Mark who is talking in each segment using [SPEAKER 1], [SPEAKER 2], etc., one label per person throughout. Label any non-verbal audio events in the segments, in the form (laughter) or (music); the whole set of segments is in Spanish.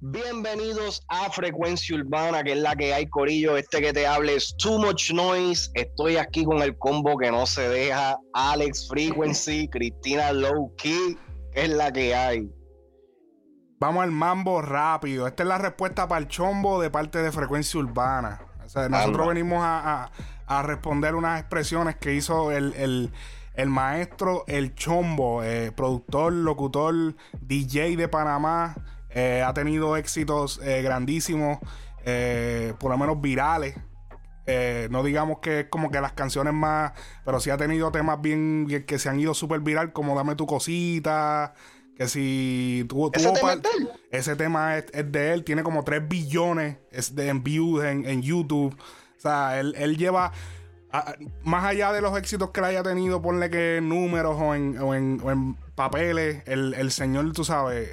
[SPEAKER 1] Bienvenidos a Frecuencia Urbana, que es la que hay, Corillo. Este que te hable es Too Much Noise. Estoy aquí con el combo que no se deja. Alex Frequency, (laughs) Cristina Low Key, que es la que hay.
[SPEAKER 2] Vamos al mambo rápido. Esta es la respuesta para el chombo de parte de Frecuencia Urbana. nosotros venimos a, responder unas expresiones que hizo el, maestro El Chombo, eh, productor, locutor, DJ de Panamá eh, ha tenido éxitos eh, grandísimos, eh, por lo menos virales. no digamos que es como que las canciones más, pero sí ha tenido temas bien, que se han ido súper viral, como Dame tu cosita. Que si tuvo,
[SPEAKER 1] ¿Ese, tema
[SPEAKER 2] ese tema es, de él, tiene como 3 billones de, en views en, YouTube. O sea, él, lleva, más allá de los éxitos que le haya tenido, ponle que en números o en, o en, papeles, el, el, señor, tú sabes,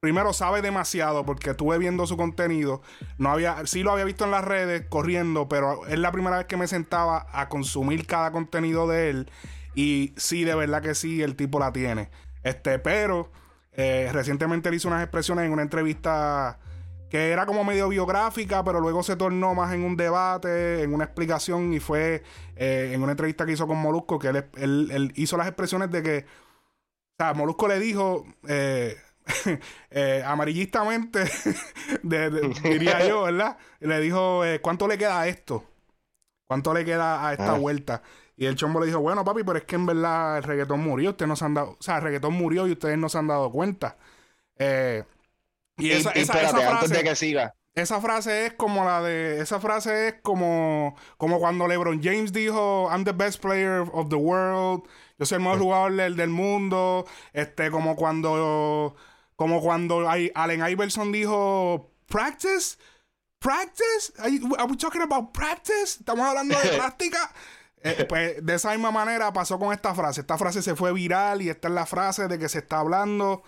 [SPEAKER 2] primero sabe demasiado porque estuve viendo su contenido. No había, sí lo había visto en las redes corriendo, pero es la primera vez que me sentaba a consumir cada contenido de él. Y sí, de verdad que sí, el tipo la tiene. Este, pero eh, recientemente le hizo unas expresiones en una entrevista que era como medio biográfica, pero luego se tornó más en un debate, en una explicación, y fue eh, en una entrevista que hizo con Molusco, que él, él, hizo las expresiones de que, o sea, Molusco le dijo, eh, (laughs) eh, amarillistamente, (laughs) diría yo, ¿verdad? le dijo, eh, ¿cuánto le queda a esto? ¿Cuánto le queda a esta ah. vuelta? Y el chombo le dijo, bueno, papi, pero es que en verdad el reggaetón murió, ustedes no se han dado, o sea, el reggaetón murió y ustedes no se han dado cuenta. Eh, y, esa, frase,
[SPEAKER 1] de que siga.
[SPEAKER 2] Esa frase es como la de. Esa frase es como, como cuando LeBron James dijo: I'm the best player of the world. Yo soy el mejor jugador del, del mundo. Este, como cuando como cuando Allen Iverson dijo, practice, practice, are we talking about practice? Estamos hablando de (laughs) práctica. Eh, pues de esa misma manera pasó con esta frase. Esta frase se fue viral y esta es la frase de que se está hablando.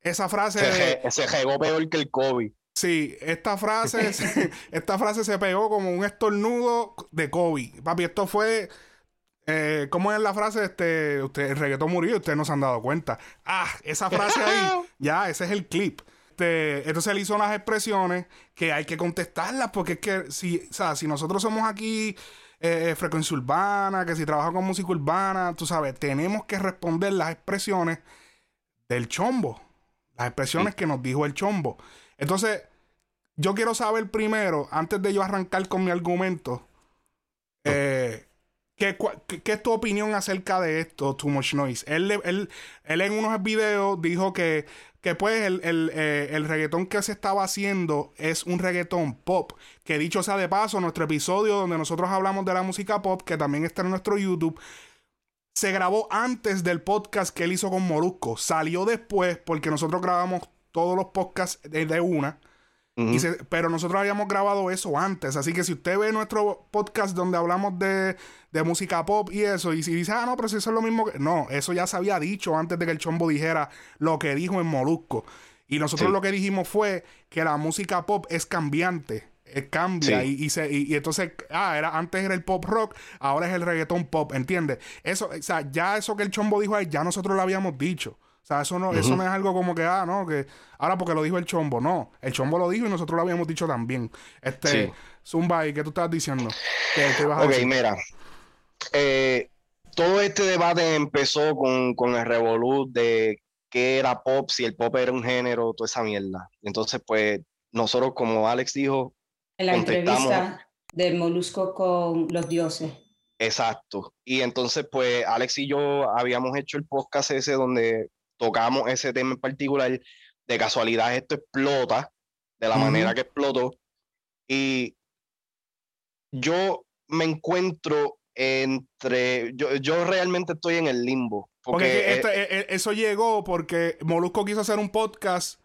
[SPEAKER 2] Esa frase.
[SPEAKER 1] Se, pegó peor que el COVID.
[SPEAKER 2] Sí, esta frase, (laughs) esta frase se pegó como un estornudo de COVID. Papi, esto fue eh, ¿Cómo es la frase? Este, usted, el reggaetón murió y ustedes no se han dado cuenta. Ah, esa frase ahí, (laughs) ya, ese es el clip. Este, entonces él hizo unas expresiones que hay que contestarlas porque es que si, o sea, si nosotros somos aquí eh, frecuencia urbana, que si trabaja con música urbana, tú sabes, tenemos que responder las expresiones del chombo. Las expresiones que nos dijo el chombo. Entonces, yo quiero saber primero, antes de yo arrancar con mi argumento, eh, ¿Qué, es tu opinión acerca de esto, Too Much Noise? Él, en unos videos dijo que, que pues el, eh, el, reggaetón que se estaba haciendo es un reggaetón pop. Que dicho sea de paso, nuestro episodio donde nosotros hablamos de la música pop, que también está en nuestro YouTube, se grabó antes del podcast que él hizo con Morusco. Salió después porque nosotros grabamos todos los podcasts de una pero nosotros habíamos grabado eso antes. Así que si usted ve nuestro podcast donde hablamos de, música pop y eso, y si dice, ah, no, pero si eso es lo mismo que. No, eso ya se había dicho antes de que el chombo dijera lo que dijo en Molusco. Y nosotros lo que dijimos fue que la música pop es cambiante. Es cambia y, se, y, entonces, ah, era, antes era el pop rock, ahora es el reggaetón pop, ¿entiendes? Eso, o sea, ya eso que el chombo dijo ahí, ya nosotros lo habíamos dicho. O sea, eso no, eso no es algo como que, ah, no, que ahora porque lo dijo el chombo. No, el chombo lo dijo y nosotros lo habíamos dicho también. Este, Zumba, ¿y qué tú estás diciendo?
[SPEAKER 1] ok, mira. Eh, todo este debate empezó con, con el revolut de qué era pop, si el pop era un género, toda esa mierda. Entonces, pues, nosotros, como Alex dijo,
[SPEAKER 3] en la entrevista del molusco con los dioses.
[SPEAKER 1] Exacto. Y entonces, pues, Alex y yo habíamos hecho el podcast ese donde tocamos ese tema en particular, de casualidad esto explota de la manera que explotó. Y yo me encuentro entre, yo, yo realmente estoy en el limbo.
[SPEAKER 2] Porque, eh, eh, eso llegó porque Molusco quiso hacer un podcast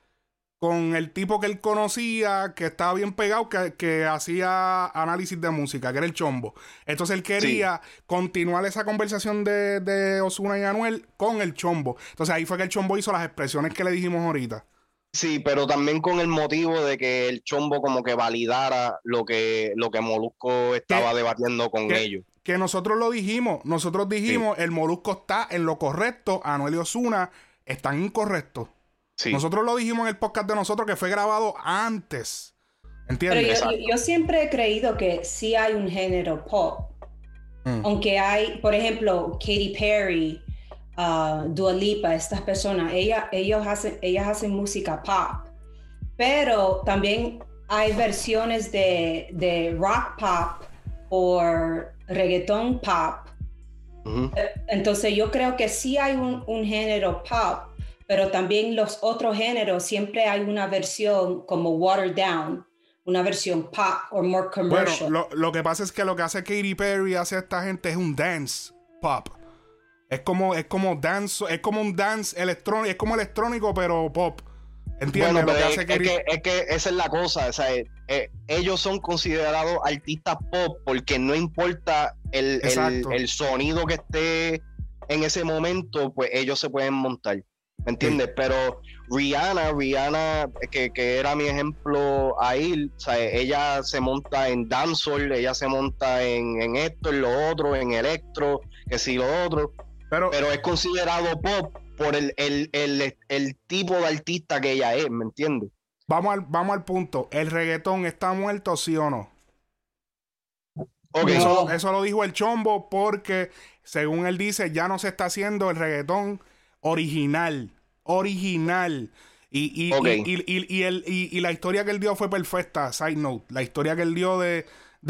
[SPEAKER 2] con el tipo que él conocía, que estaba bien pegado, que, hacía análisis de música, que era el chombo. Entonces él quería continuar esa conversación de, de Osuna y Anuel con el chombo. Entonces ahí fue que el chombo hizo las expresiones que le dijimos ahorita.
[SPEAKER 1] Sí, pero también con el motivo de que el chombo como que validara lo que, lo que Molusco estaba debatiendo con ellos.
[SPEAKER 2] Que nosotros lo dijimos, nosotros dijimos, el Molusco está en lo correcto, Anuel y Osuna están incorrectos. Nosotros lo dijimos en el podcast de nosotros que fue grabado antes. ¿Entiendes?
[SPEAKER 3] Pero yo, siempre he creído que sí hay un género pop. Mm. Aunque hay, por ejemplo, Katy Perry, uh, Dua Lipa, estas personas, ella, ellos hacen, ellas hacen música pop. Pero también hay versiones de, de rock pop o reggaeton pop. Entonces yo creo que sí hay un, un género pop, pero también los otros géneros siempre hay una versión como watered down, una versión pop o more commercial.
[SPEAKER 2] Bueno, lo, que pasa es que lo que hace Katy Perry hace esta gente es un dance pop. Es como, es como dance, es como un dance electrónico, es como electrónico, pero pop.
[SPEAKER 1] ¿Entiendes? lo que hace es, que, es, que, esa es la cosa. O sea, eh, eh, ellos son considerados artistas pop porque no importa el, el, el, sonido que esté en ese momento, pues ellos se pueden montar. ¿Me entiendes? Pero Rihanna, Rihanna, que, era mi ejemplo ahí, o ella se monta en dancehall, ella se monta en, esto, en lo otro, en electro, que sí, lo otro. Pero, pero es considerado pop por el, el, tipo de artista que ella es, ¿me entiendes?
[SPEAKER 2] Vamos al, vamos al punto. ¿El reggaetón está muerto, sí o no?
[SPEAKER 1] Okay.
[SPEAKER 2] eso, lo dijo el chombo porque, según él dice, ya no se está haciendo el reggaetón original. Original. Y, y, y, la historia que él dio fue perfecta. Side note. La historia que él dio de,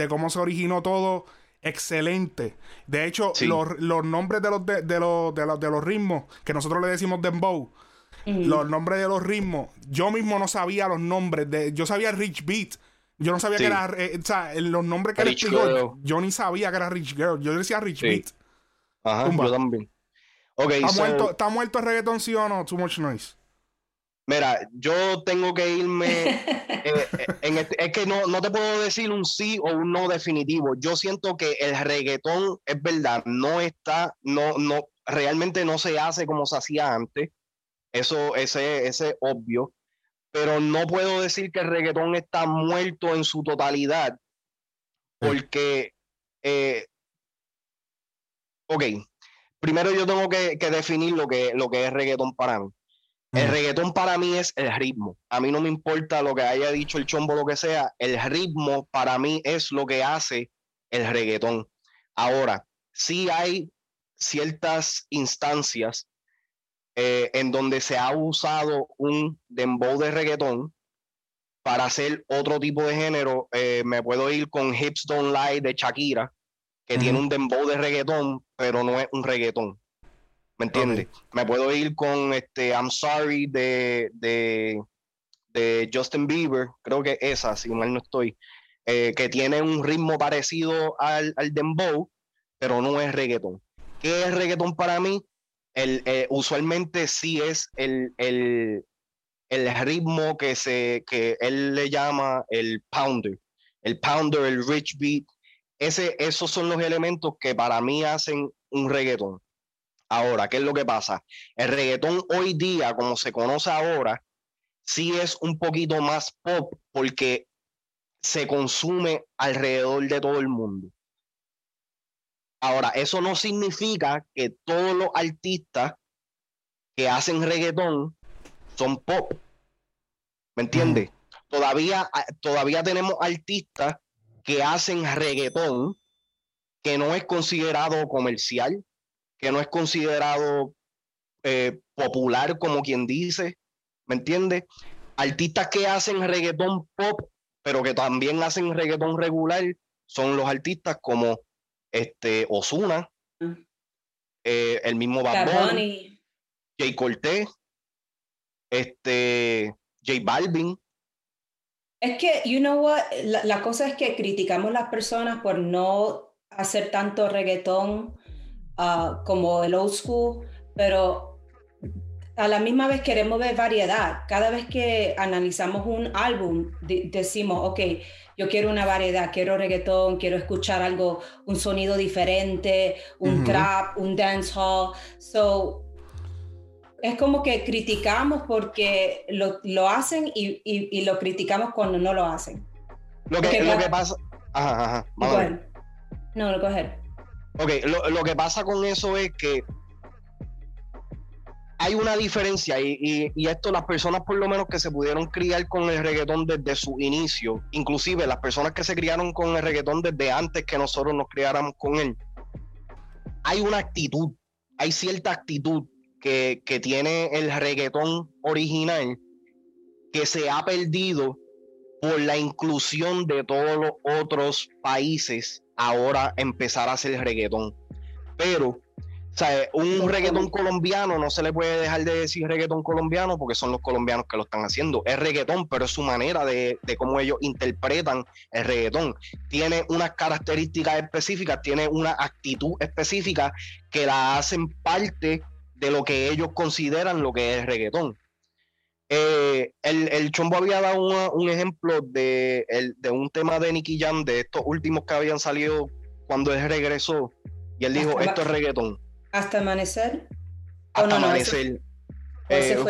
[SPEAKER 2] cómo se originó todo, excelente. De hecho, los, nombres de los, de, los, de, los, de los ritmos, que nosotros le decimos dembow, los nombres de los ritmos, yo mismo no sabía los nombres. de Yo sabía Rich Beat. Yo no sabía que era. Eh, o sea, los nombres que él explicó, yo ni sabía que era Rich Girl. Yo decía Rich Beat.
[SPEAKER 1] Ajá, yo también.
[SPEAKER 2] ¿Está, muerto, el reggaetón, sí o no? Too much noise.
[SPEAKER 1] Mira, yo tengo que irme. (laughs) Eh, eh, en este, es que no, no te puedo decir un sí o un no definitivo. Yo siento que el reggaetón es verdad, no está, no, no, realmente no se hace como se hacía antes. Eso, ese, ese es obvio. Pero no puedo decir que el reggaetón está muerto en su totalidad. Porque, eh, ok, primero yo tengo que, definir lo que, lo que es reggaetón para mí. El reggaetón para mí es el ritmo. A mí no me importa lo que haya dicho el chombo, lo que sea. El ritmo para mí es lo que hace el reggaetón. Ahora, sí hay ciertas instancias eh, en donde se ha usado un dembow de reggaetón para hacer otro tipo de género. Eh, me puedo ir con Hips Don't Lie de Shakira, que tiene un dembow de reggaetón, pero no es un reggaetón. ¿Me entiendes? Me puedo ir con este I'm Sorry de, de, Justin Bieber, creo que esa, si mal no estoy, eh, que tiene un ritmo parecido al, al dembow, pero no es reggaetón. ¿Qué es reggaetón para mí? El, eh, usualmente sí es el, el, el, ritmo que, se, que él le llama el pounder. El pounder, el rich beat, ese, esos son los elementos que para mí hacen un reggaetón. Ahora, ¿qué es lo que pasa? El reggaetón hoy día, como se conoce ahora, sí es un poquito más pop porque se consume alrededor de todo el mundo. Ahora, eso no significa que todos los artistas que hacen reggaetón son pop. ¿Me entiendes? Todavía, todavía tenemos artistas que hacen reggaetón que no es considerado comercial, que no es considerado eh, popular, como quien dice, ¿me entiendes? Artistas que hacen reggaetón pop, pero que también hacen reggaetón regular, son los artistas como este Osuna, mm. eh, el mismo Bad Jay Cortés, este J Balvin,
[SPEAKER 3] es que, you know what, la, cosa es que criticamos las personas por no hacer tanto reggaetón ah, como el old school, pero a la misma vez queremos ver variedad. Cada vez que analizamos un álbum, decimos, ok, yo quiero una variedad, quiero reggaetón, quiero escuchar algo, un sonido diferente, un trap, un dancehall. So, es como que criticamos porque lo, lo hacen y, y, lo criticamos cuando no lo hacen.
[SPEAKER 1] Lo que, lo que pasa. Ajá, ajá.
[SPEAKER 3] No, lo coger.
[SPEAKER 1] Ok, lo, lo, que pasa con eso es que hay una diferencia y, esto las personas por lo menos que se pudieron criar con el reggaetón desde su inicio, inclusive las personas que se criaron con el reggaetón desde antes que nosotros nos criáramos con él, hay una actitud, hay cierta actitud que, que tiene el reggaetón original que se ha perdido por la inclusión de todos los otros países ahora empezar a hacer reggaetón. Pero o sea, un reggaetón colombiano no se le puede dejar de decir reggaetón colombiano porque son los colombianos que lo están haciendo. Es reggaetón, pero es su manera de, de cómo ellos interpretan el reggaetón. Tiene unas características específicas, tiene una actitud específica que la hacen parte de lo que ellos consideran lo que es reggaetón. Eh, el, el, Chombo había dado un ejemplo de, de un tema de Nicky Jam, de estos últimos que habían salido cuando él regresó, y él dijo, esto es reggaetón.
[SPEAKER 3] Hasta amanecer.
[SPEAKER 1] Hasta amanecer. Eh, o,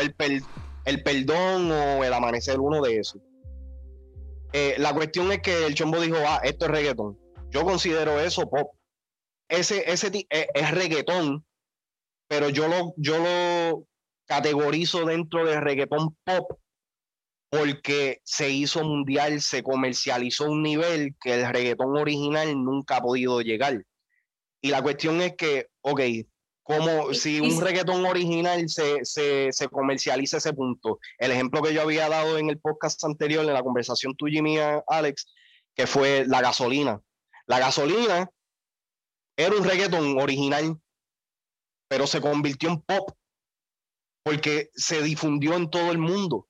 [SPEAKER 1] el, el, perdón o el amanecer, uno de esos. Eh, la cuestión es que el chombo dijo, ah, esto es reggaetón. Yo considero eso pop. Ese, ese es, es reggaetón, pero yo lo, yo lo categorizo dentro de reggaetón pop porque se hizo mundial, se comercializó un nivel que el reggaetón original nunca ha podido llegar. Y la cuestión es que, ok, como si un reggaetón original se, se, comercializa ese punto. El ejemplo que yo había dado en el podcast anterior, en la conversación tuya y mía, Alex, que fue la gasolina. La gasolina era un reggaetón original, pero se convirtió en pop porque se difundió en todo el mundo.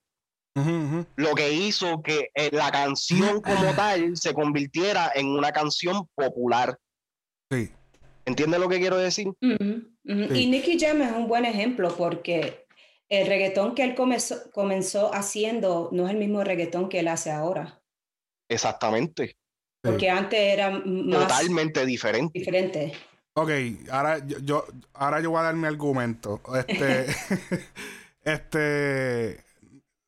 [SPEAKER 1] Lo que hizo que eh, la canción como tal se convirtiera en una canción popular. Sí. ¿Entiendes lo que quiero decir?
[SPEAKER 3] Y Nicky Jam es un buen ejemplo porque el reggaetón que él comenzó, comenzó, haciendo no es el mismo reggaetón que él hace ahora.
[SPEAKER 1] Exactamente.
[SPEAKER 3] Porque antes era más
[SPEAKER 1] totalmente diferente.
[SPEAKER 3] Diferente.
[SPEAKER 2] Ok, ahora yo, ahora yo voy a dar mi argumento. Este, (laughs) (laughs) este,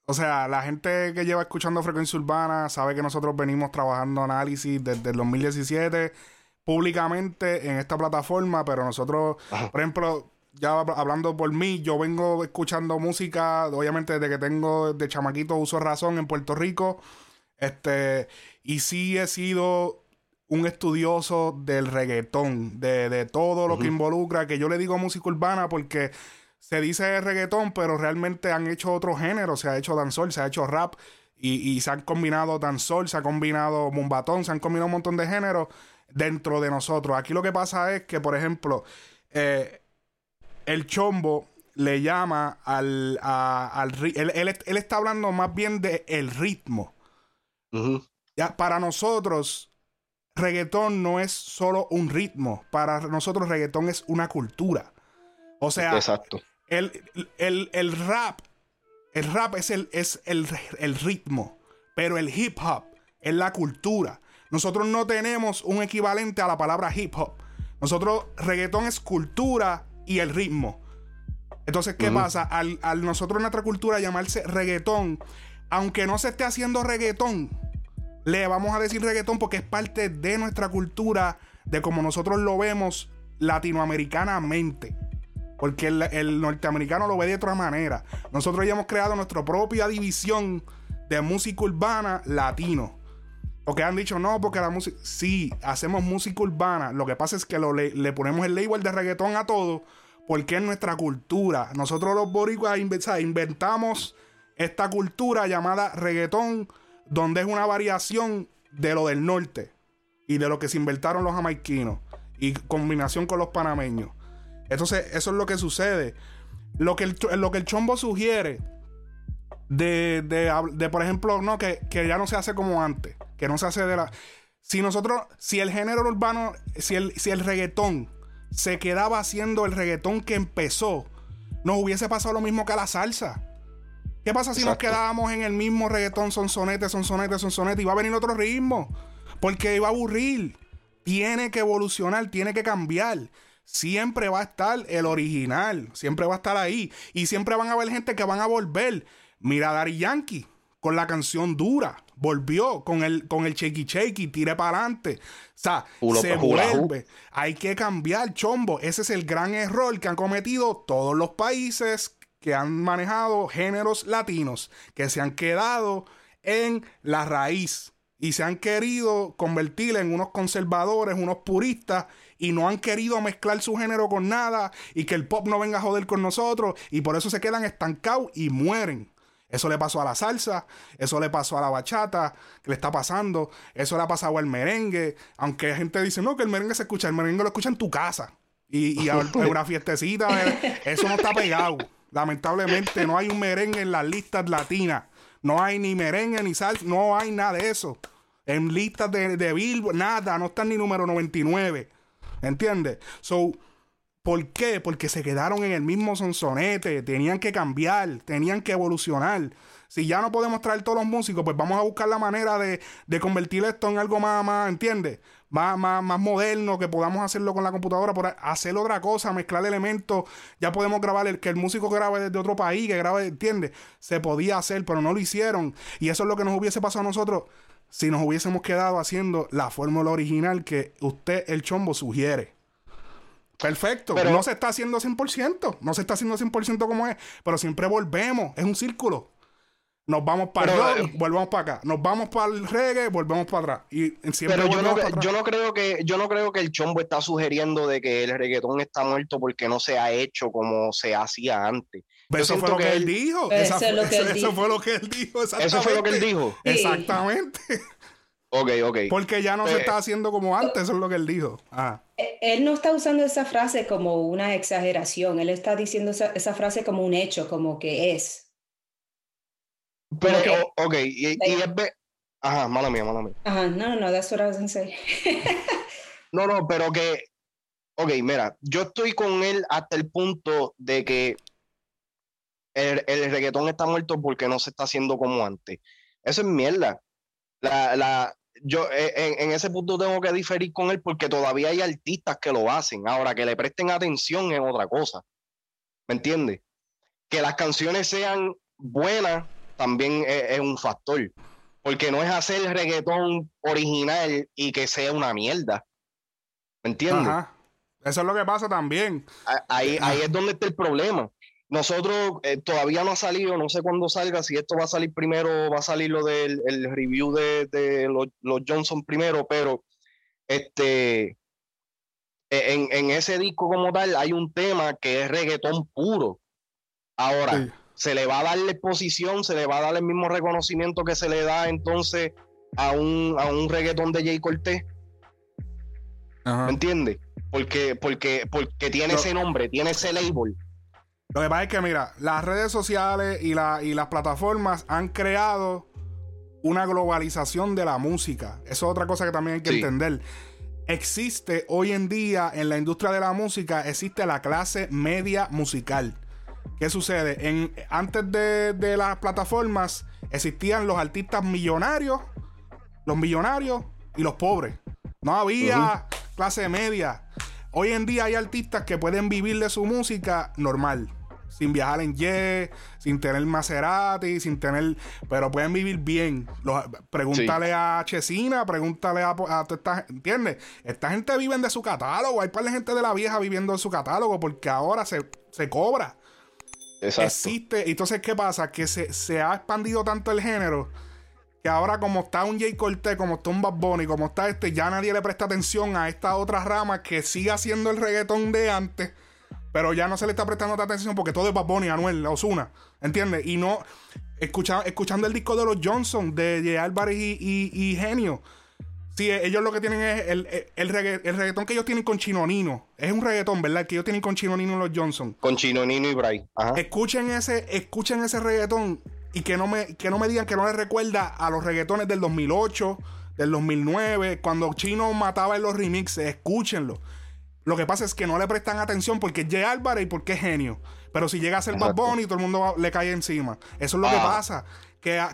[SPEAKER 2] o sea, la gente que lleva escuchando Frecuencia Urbana sabe que nosotros venimos trabajando análisis desde el 2017 públicamente en esta plataforma, pero nosotros, por ejemplo, ya hablando por mí, yo vengo escuchando música, obviamente desde que tengo de chamaquito uso razón en Puerto Rico, este, y sí he sido un estudioso del reggaetón, de, todo lo que involucra, que yo le digo música urbana porque se dice reggaetón, pero realmente han hecho otro género, se ha hecho danzol, se ha hecho rap, y, y se han combinado danzol, se ha combinado mumbatón, se han combinado un montón de géneros dentro de nosotros. Aquí lo que pasa es que, por ejemplo, eh, el chombo le llama al... al él, él, está hablando más bien de el ritmo. ya, para nosotros, reggaetón no es solo un ritmo. Para nosotros, reggaetón es una cultura. O sea,
[SPEAKER 1] Exacto.
[SPEAKER 2] El, el, rap, el rap es, el, es el, el ritmo, pero el hip hop es la cultura. Nosotros no tenemos un equivalente a la palabra hip hop. Nosotros, reggaetón es cultura y el ritmo. Entonces, ¿qué pasa? Al, nosotros nuestra cultura llamarse reggaetón, aunque no se esté haciendo reggaetón, le vamos a decir reggaetón porque es parte de nuestra cultura, de como nosotros lo vemos latinoamericanamente. Porque el, el, norteamericano lo ve de otra manera. Nosotros ya hemos creado nuestra propia división de música urbana latino. Porque han dicho, no, porque la música. Sí, hacemos música urbana. Lo que pasa es que le, ponemos el label de reggaetón a todo porque es nuestra cultura. Nosotros los boricuas inventamos esta cultura llamada reggaetón, donde es una variación de lo del norte y de lo que se inventaron los jamaiquinos y combinación con los panameños. Entonces, eso es lo que sucede. Lo que el, lo que el chombo sugiere de, de, por ejemplo, no, que, que ya no se hace como antes que no se hace de la... Si nosotros, si el género urbano, si el, si el reggaetón se quedaba haciendo el reggaetón que empezó, nos hubiese pasado lo mismo que a la salsa. ¿Qué pasa si nos quedábamos en el mismo reggaetón, son sonetes, son sonetes, son sonetes? Y va a venir otro ritmo. Porque iba a aburrir. Tiene que evolucionar, tiene que cambiar. Siempre va a estar el original. Siempre va a estar ahí. Y siempre van a haber gente que van a volver. Mira a Dari Yankee con la canción dura. Volvió con el, con el shaky shaky, tire para adelante. O sea, se vuelve. Hay que cambiar, chombo. Ese es el gran error que han cometido todos los países que han manejado géneros latinos, que se han quedado en la raíz y se han querido convertir en unos conservadores, unos puristas y no han querido mezclar su género con nada y que el pop no venga a joder con nosotros y por eso se quedan estancados y mueren. Eso le pasó a la salsa, eso le pasó a la bachata, que le está pasando, eso le ha pasado al merengue, aunque gente dice, no, que el merengue se escucha, el merengue lo escucha en tu casa y, y a una fiestecita, eh, eso no está pegado. Lamentablemente no hay un merengue en las listas latinas, no hay ni merengue ni salsa, no hay nada de eso. En listas de, de Billboard, nada, no están ni número 99. ¿Entiendes? So, ¿por qué? Porque se quedaron en el mismo sonsonete, tenían que cambiar, tenían que evolucionar. Si ya no podemos traer todos los músicos, pues vamos a buscar la manera de, de convertir esto en algo más, más ¿entiendes? Más, más, más, moderno, que podamos hacerlo con la computadora, por hacer otra cosa, mezclar elementos. Ya podemos grabar el que el músico grabe desde otro país, que grabe, ¿entiendes? Se podía hacer, pero no lo hicieron. Y eso es lo que nos hubiese pasado a nosotros si nos hubiésemos quedado haciendo la fórmula original que usted, el chombo, sugiere. Perfecto, pero no se está haciendo 100%, no se está haciendo 100% como es, pero siempre volvemos, es un círculo. Nos vamos para el rock, eh, volvemos para acá. Nos vamos para el reggae, volvemos para atrás. Y siempre
[SPEAKER 1] pero yo no, yo no creo que yo no creo que el chombo está sugiriendo de que el reggaetón está muerto porque no se ha hecho como se hacía antes.
[SPEAKER 2] eso fue lo que, él dijo. Eso, fue lo que él dijo.
[SPEAKER 1] Eso fue lo que él dijo.
[SPEAKER 2] Exactamente. (laughs)
[SPEAKER 1] Ok, ok.
[SPEAKER 2] Porque ya no se pues, está haciendo como antes, eso es lo que él dijo. Ah.
[SPEAKER 3] E, él no está usando esa frase como una exageración, él está diciendo esa, esa frase como un hecho, como que es.
[SPEAKER 1] Pero, ok, y, y es... Ajá, mala mía, mala mía.
[SPEAKER 3] Ajá, no, no, that's what I was gonna say.
[SPEAKER 1] no, no, pero que... Ok, mira, yo estoy con él hasta el punto de que el, el reggaetón está muerto porque no se está haciendo como antes. Eso es mierda. La, la, yo eh, en, en, ese punto tengo que diferir con él porque todavía hay artistas que lo hacen. Ahora, que le presten atención es otra cosa. ¿Me entiendes? Que las canciones sean buenas también es, un factor. Porque no es hacer reggaetón original y que sea una mierda. ¿Me entiendes?
[SPEAKER 2] Eso es lo que pasa también.
[SPEAKER 1] Ahí, ahí es donde está el problema. Nosotros eh, todavía no ha salido, no sé cuándo salga, si esto va a salir primero, va a salir lo del el review de, de los, Johnson primero, pero este e, en, en, ese disco como tal hay un tema que es reggaetón puro. Ahora, se le va a dar la exposición, se le va a dar el mismo reconocimiento que se le da entonces a un, a un reggaetón de Jay Cortés. ¿Me entiendes? Porque, porque, porque tiene ese nombre, tiene ese label.
[SPEAKER 2] Lo que pasa es que, mira, las redes sociales y, la, y las plataformas han creado una globalización de la música. Eso es otra cosa que también hay que entender. Existe hoy en día en la industria de la música, existe la clase media musical. ¿Qué sucede? En, antes de, las plataformas existían los artistas millonarios, los millonarios y los pobres. No había clase media. Hoy en día hay artistas que pueden vivir de su música normal. Sin viajar en jet, sin tener Maserati, sin tener. Pero pueden vivir bien. pregúntale a Chesina, pregúntale a, a, esta ¿Entiendes? Esta gente vive de su catálogo. Hay par de gente de la vieja viviendo de su catálogo porque ahora se, se cobra. Existe. Entonces, ¿qué pasa? Que se, ha expandido tanto el género que ahora, como está un Jay Cortez, como está un Bad Bunny, como está este, ya nadie le presta atención a esta otra rama que sigue haciendo el reggaetón de antes, pero ya no se le está prestando atención porque todo es Bad Bunny, Anuel, Osuna. ¿Entiendes? Y no. escuchando el disco de los Johnson, de J. Álvarez y Genio Sí, ellos lo que tienen es el, el, reggaetón que ellos tienen con Chinonino. Es un reggaetón, ¿verdad? Que ellos tienen con Chinonino y los Johnson.
[SPEAKER 1] Con Chinonino y Bray.
[SPEAKER 2] Escuchen ese, escuchen ese reggaetón y que no, me, que no me digan que no les recuerda a los reggaetones del 2008, del 2009, cuando Chino mataba en los remixes. Escúchenlo. Lo que pasa es que no le prestan atención porque es J. Álvarez y porque es genio. Pero si llega a ser Bad Bunny, todo el mundo le cae encima. Eso es lo que pasa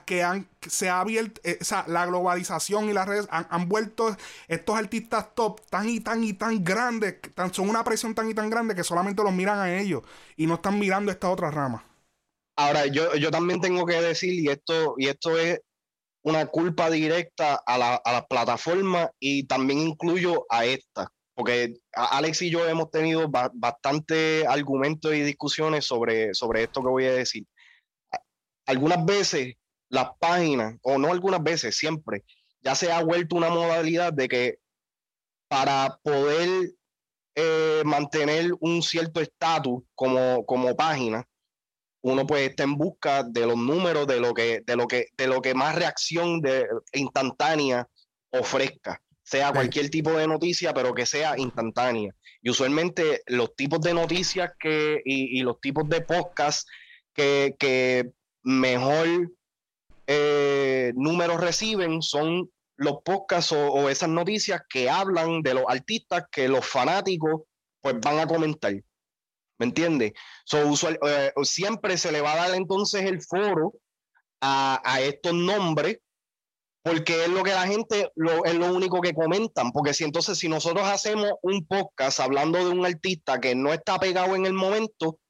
[SPEAKER 2] que, han, se ha abierto, eh, o sea, la globalización y las redes han, vuelto estos artistas top tan y tan y tan grandes, tan, son una presión tan y tan grande que solamente los miran a ellos y no están mirando esta otra rama.
[SPEAKER 1] Ahora, yo, yo también tengo que decir, y esto, y esto es una culpa directa a la, a la plataforma y también incluyo a esta, porque Alex y yo hemos tenido bastante argumentos y discusiones sobre, sobre esto que voy a decir. Algunas veces las páginas, o no algunas veces, siempre, ya se ha vuelto una modalidad de que para poder eh, mantener un cierto estatus como, como página, uno pues está en busca de los números de lo que, de lo que, de lo que más reacción de, instantánea ofrezca, sea cualquier tipo de noticia, pero que sea instantánea. Y usualmente los tipos de noticias que, y, los tipos de podcast que, que mejor eh, números reciben son los podcasts o, esas noticias que hablan de los artistas que los fanáticos pues van a comentar. ¿Me entiendes? Eh, siempre se le va a dar entonces el foro a, estos nombres porque es lo que la gente lo, es lo único que comentan. Porque si entonces, si nosotros hacemos un podcast hablando de un artista que no está pegado en el momento,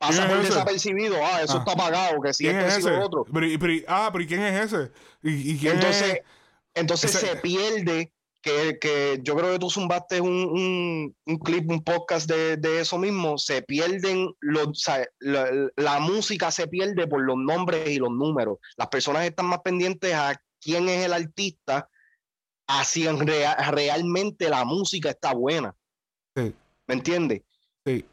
[SPEAKER 1] pasa por desapercibido. Ah, eso ah. está pagado, que si este es ese? otro.
[SPEAKER 2] ah, pero ¿y quién es ese? ¿Y,
[SPEAKER 1] entonces, entonces se pierde que, que, yo creo que tú zumbaste un, un, un clip, un podcast de, de, eso mismo, se pierden los, o sea, la, música se pierde por los nombres y los números. Las personas están más pendientes a quién es el artista, así en realmente la música está buena. Sí. ¿Me entiendes?
[SPEAKER 2] Sí.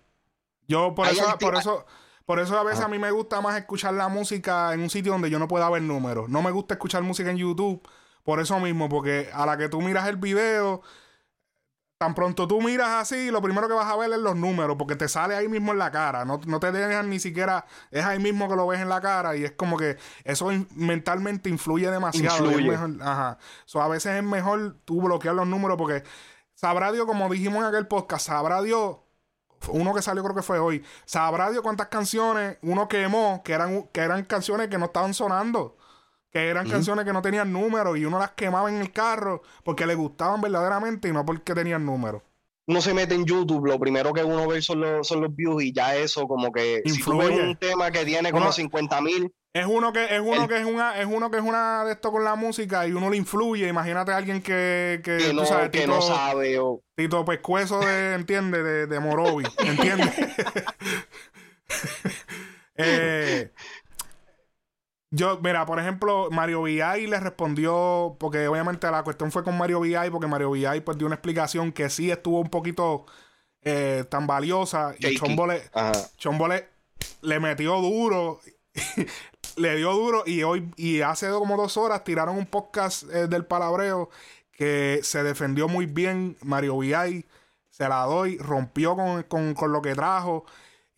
[SPEAKER 2] Yo por eso, por eso, por eso a veces a mí me gusta más escuchar la música en un sitio donde yo no pueda ver números. No me gusta escuchar música en YouTube por eso mismo, porque a la que tú miras el video, tan pronto tú miras así, lo primero que vas a ver es los números, porque te sale ahí mismo en la cara. No, te dejan ni siquiera, es ahí mismo que lo ves en la cara y es como que eso mentalmente influye demasiado. ajá. a veces es mejor tú bloquear los números porque sabrá Dios, como dijimos en aquel podcast, sabrá Dios uno que salió creo que fue hoy. Sabrá Dios cuántas canciones uno quemó que eran, que eran canciones que no estaban sonando. Que eran canciones que no tenían número y uno las quemaba en el carro porque le gustaban verdaderamente y no porque tenían número.
[SPEAKER 1] Uno se mete en YouTube, lo primero que uno ve son los, son los views y ya eso como que si tú ves un tema que tiene como 50 mil
[SPEAKER 2] es uno que es uno que es una es uno que es una de esto con la música y uno le influye. Imagínate a alguien que
[SPEAKER 1] que, no, sabes, que no sabe o
[SPEAKER 2] Tito Pescuezo de entiende de, de Morovi entiende (laughs) (laughs) eh, yo, mira, por ejemplo, Mario VI le respondió, porque obviamente la cuestión fue con Mario VI, porque Mario VI pues dio una explicación que sí estuvo un poquito eh, tan valiosa. Y Chombole, Chombole le metió duro, (laughs) le dio duro y hoy, y hace como dos horas tiraron un podcast eh, del palabreo que se defendió muy bien. Mario VI se la doy, rompió con, con, con lo que trajo.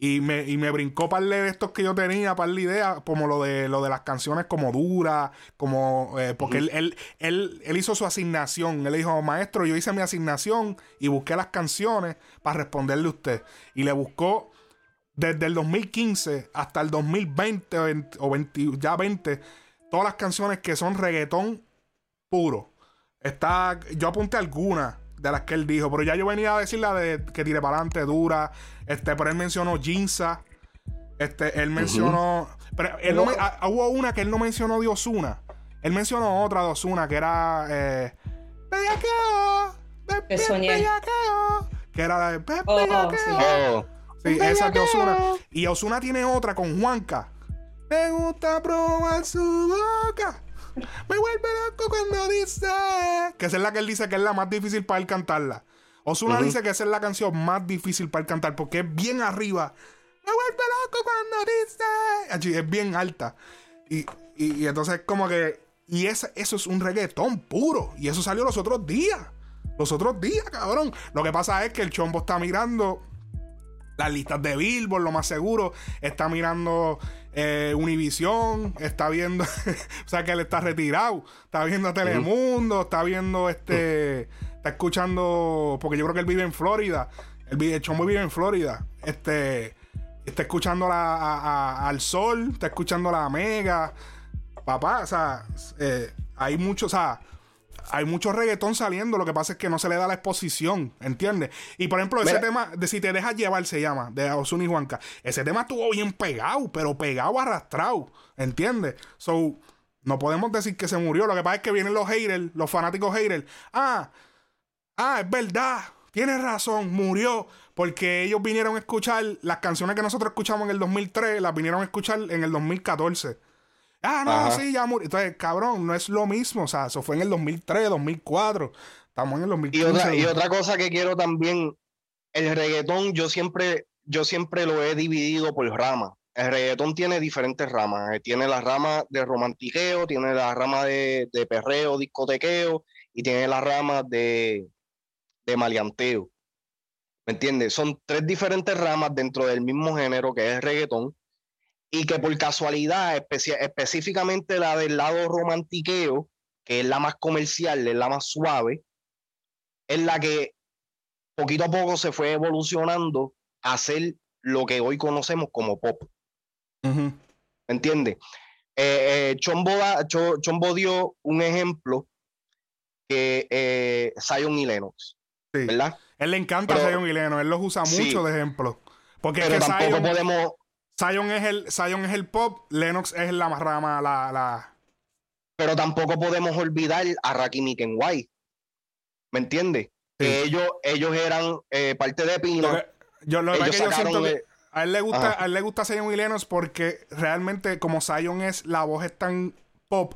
[SPEAKER 2] Y me, y me brincó par de estos que yo tenía, par de ideas, como lo de lo de las canciones como dura, como eh, porque él, él, él, él, hizo su asignación. Él dijo, maestro, yo hice mi asignación y busqué las canciones para responderle a usted. Y le buscó desde el 2015 hasta el 2020 o, ya 20, todas las canciones que son reggaetón puro. Está, yo apunté algunas de las que él dijo. Pero ya yo venía a decir la de que tire para adelante, dura. Este, pero él mencionó Jinza. Este, él mencionó. Pero él no ah, hubo una que él no mencionó de Osuna. Él mencionó otra de Osuna que era. Eh, Que era la de. Oh, oh, sí, oh. sí esa de Osuna. Y Osuna tiene otra con Juanca. Me gusta probar su boca. Me vuelve loco cuando dice. Que esa es la que él dice que es la más difícil para él cantarla. Osuna dice que esa es la canción más difícil para él cantar porque es bien arriba. Me vuelve loco cuando dice. Es bien alta. Y, y, entonces, como que. Y eso es un reggaetón puro. Y eso salió los otros días. Los otros días, cabrón. Lo que pasa es que el chombo está mirando las listas de Billboard, lo más seguro. Está mirando eh, Univision, está viendo, (laughs) o sea que él está retirado, está viendo Telemundo, está viendo este, está escuchando, porque yo creo que él vive en Florida, el, el Chombo vive en Florida, este, está escuchando la, al sol, está escuchando la mega, papá, o sea, eh, hay muchos, o sea, hay mucho reggaetón saliendo, lo que pasa es que no se le da la exposición, ¿entiendes? Y por ejemplo, ese tema de Si te dejas llevar se llama, de Ozuna y Juanca. Ese tema estuvo bien pegado, pero pegado, arrastrado, ¿entiendes? So, no podemos decir que se murió. Lo que pasa es que vienen los haters, los fanáticos haters. Ah, ah, es verdad, tienes razón, murió. Porque ellos vinieron a escuchar las canciones que nosotros escuchamos en el 2003, las vinieron a escuchar en el 2014. Ah, no, sí, ya murió. Entonces, cabrón, no es lo mismo. O sea, eso fue en el 2003, 2004. Estamos en el 2015.
[SPEAKER 1] Y otra, y otra cosa que quiero también, el reggaetón yo siempre, yo siempre lo he dividido por ramas. El reggaetón tiene diferentes ramas. Eh, tiene la rama de romantiqueo, tiene la rama de, de perreo, discotequeo y tiene la rama de, de maleanteo. ¿Me entiendes? Son tres diferentes ramas dentro del mismo género que es el reggaetón y que por casualidad, específicamente la del lado romantiqueo, que es la más comercial, es la más suave, es la que poquito a poco se fue evolucionando a ser lo que hoy conocemos como pop. ¿Me entiendes? Eh, eh, Chombo, dio un ejemplo que eh, Zion y Lennox, ¿verdad?
[SPEAKER 2] Él le encanta a Zion y Lennox, él los usa mucho de ejemplo. Porque
[SPEAKER 1] pero tampoco podemos
[SPEAKER 2] Zion es el, Zion es el pop, Lennox es la rama, la, la...
[SPEAKER 1] Pero tampoco podemos olvidar a Rakim White. ¿Me entiendes? Que ellos, ellos eran eh, parte de Pino.
[SPEAKER 2] yo lo que yo siento que a él le gusta, a él le gusta Zion y Lennox porque realmente como Zion es, la voz es tan pop,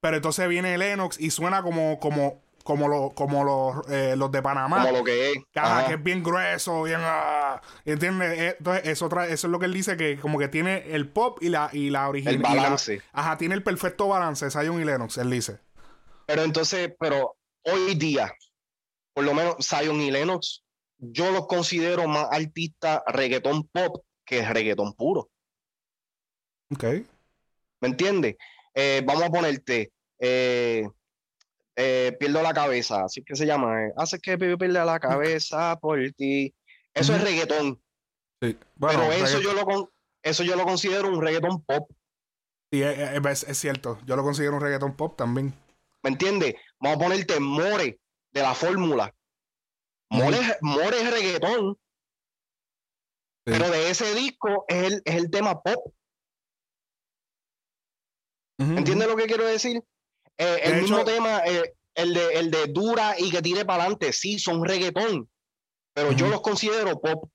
[SPEAKER 2] pero entonces viene Lennox y suena como, como como, lo, como los, eh, los de Panamá.
[SPEAKER 1] Como lo que es.
[SPEAKER 2] Que, es bien grueso, bien. Ah, ¿Entiendes? Eh, entonces, eso, eso es lo que él dice, que como que tiene el pop y la, y la original.
[SPEAKER 1] El balance.
[SPEAKER 2] ajá, tiene el perfecto balance, Zion y Lennox, él dice.
[SPEAKER 1] Pero entonces, pero hoy día, por lo menos Zion y Lennox, yo los considero más artistas reggaetón pop que reggaetón puro.
[SPEAKER 2] Ok.
[SPEAKER 1] ¿Me entiendes? Eh, vamos a ponerte. Eh, eh, pierdo la cabeza, así que se llama, eh, hace que pierda la cabeza por ti. Eso es reggaetón.
[SPEAKER 2] Sí.
[SPEAKER 1] Pero eso yo, lo, eso yo lo considero un reggaetón pop.
[SPEAKER 2] Sí, es, cierto. Yo lo considero un reggaetón pop también.
[SPEAKER 1] ¿Me entiendes? Vamos a ponerte More de la fórmula. More, More es reggaetón. Pero de ese disco es el, es el tema pop. ¿Entiendes lo que quiero decir? Eh, el mismo tema, eh, el, de, el de dura y que tire para adelante, sí, son reggaetón, pero yo los considero pop.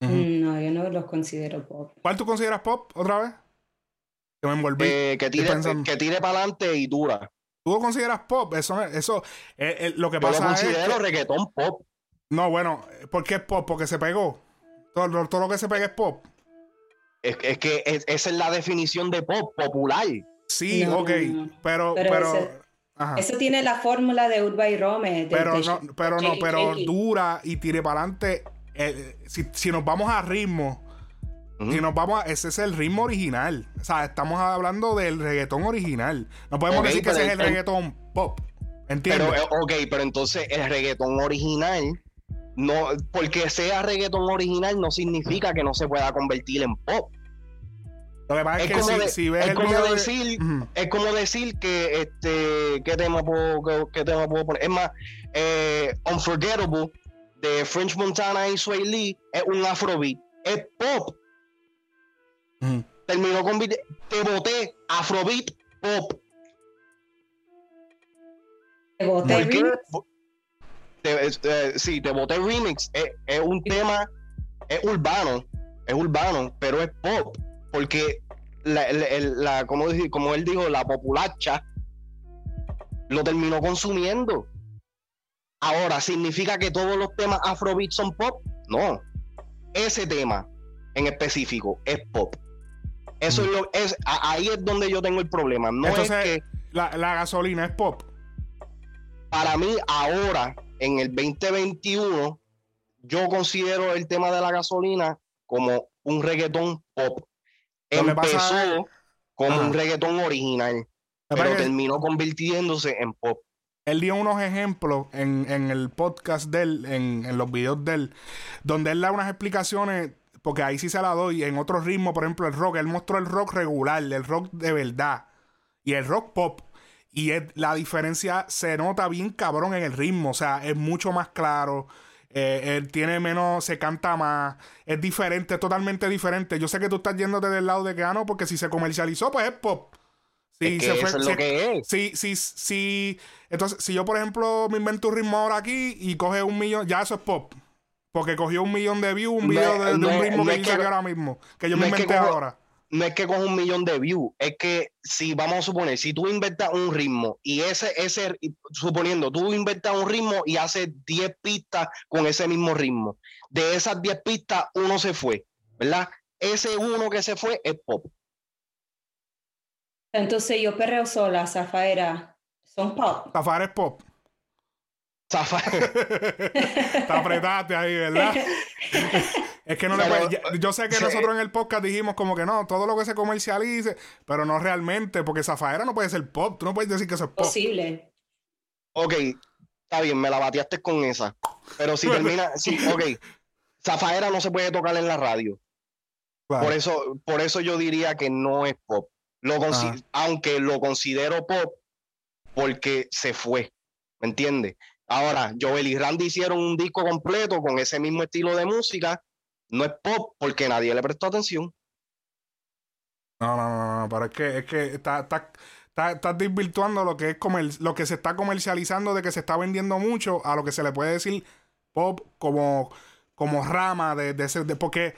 [SPEAKER 3] Mm, no, yo no los considero pop.
[SPEAKER 2] ¿Cuál tú consideras pop otra vez? Que me envolví.
[SPEAKER 1] Eh, que, tire, que tire para adelante y dura.
[SPEAKER 2] ¿Tú lo consideras pop? Eso, eso lo que pasa
[SPEAKER 1] yo lo considero reggaetón pop.
[SPEAKER 2] No, bueno, ¿por qué es pop? Porque se pegó. Todo, todo lo que se pega es pop.
[SPEAKER 1] Es, es que esa es la definición de pop, popular.
[SPEAKER 2] Sí, ok, pero... pero,
[SPEAKER 3] eso tiene la fórmula de Urba y Rome.
[SPEAKER 2] pero no, pero no, pero dura y tire para adelante. Eh, si, nos vamos a ritmo, si nos vamos a, ese es el ritmo original. O sea, estamos hablando del reggaetón original. No podemos decir que ese es el reggaetón pop. ¿Entiendes?
[SPEAKER 1] Pero, eh, ok, pero entonces el reggaetón original, no, porque sea reggaetón original, no significa que no se pueda convertir en pop.
[SPEAKER 2] Lo que pasa es, que si, ves
[SPEAKER 1] es
[SPEAKER 2] el
[SPEAKER 1] como decir, es como decir que este, ¿qué tema puedo, qué, tema puedo poner? Es más, eh, Unforgettable de French Montana y Sway Lee es un afrobeat, es pop. Terminó con te voté afrobeat pop.
[SPEAKER 3] ¿Te voté remix?
[SPEAKER 1] Eh, sí, te voté remix. Es, es un tema, es urbano, es urbano, pero es pop porque la, como, como, él dijo, la populacha lo terminó consumiendo. Ahora, ¿significa que todos los temas afrobeat son pop? No. Ese tema en específico es pop. Eso es lo es ahí es donde yo tengo el problema. No es que
[SPEAKER 2] la, la gasolina es pop.
[SPEAKER 1] Para mí, ahora, en el 2021, yo considero el tema de la gasolina como un reggaetón pop empezó como un reggaetón original, pero terminó convirtiéndose en pop.
[SPEAKER 2] Él dio unos ejemplos en, el podcast de él, en, los videos de él, donde él da unas explicaciones, porque ahí sí se la doy, en otros ritmos, por ejemplo, el rock, él mostró el rock regular, el rock de verdad, y el rock pop. Y la diferencia se nota bien cabrón en el ritmo. O sea, es mucho más claro. Eh, él tiene menos, se canta más. Es diferente, es totalmente diferente. Yo sé que tú estás yéndote del lado de que ah, no, porque si se comercializó, pues es pop.
[SPEAKER 1] Sí, se fue, eso es lo que es.
[SPEAKER 2] Sí, sí, sí. Entonces, si yo, por ejemplo, me invento un ritmo ahora aquí y coge un millón, ya eso es pop. Porque cogió un millón de views, un video de, un ritmo que yo ahora mismo, que yo me inventé ahora
[SPEAKER 1] no es que con un millón de views, es que si vamos a suponer, si tú inventas un ritmo y ese, ese, suponiendo, tú inventas un ritmo y haces 10 pistas con ese mismo ritmo, de esas 10 pistas uno se fue, ¿verdad? Ese uno que se fue es pop.
[SPEAKER 3] Entonces yo perreo sola, Zafaera, son pop.
[SPEAKER 2] Zafaera es pop.
[SPEAKER 1] Zafaera. (laughs)
[SPEAKER 2] Te apretaste ahí, ¿verdad? (laughs) Es que no le puede, Yo sé que nosotros en el podcast dijimos como que no, todo lo que se comercialice, pero no realmente, porque Zafaera no puede ser pop. Tú no puedes decir que eso es pop.
[SPEAKER 3] Posible.
[SPEAKER 1] Ok, está bien, me la bateaste con esa. Pero si (laughs) termina. sí, ok. Zafaera no se puede tocar en la radio. Por, eso, por eso yo diría que no es pop. Lo aunque lo considero pop porque se fue. ¿Me entiendes? Ahora, Joel y Randy hicieron un disco completo con ese mismo estilo de música no es pop porque nadie le prestó atención.
[SPEAKER 2] No, no, no, no, pero es que, es que está, está, está, desvirtuando lo que es lo que se está comercializando de que se está vendiendo mucho a lo que se le puede decir pop como, como rama de, de ese, de, porque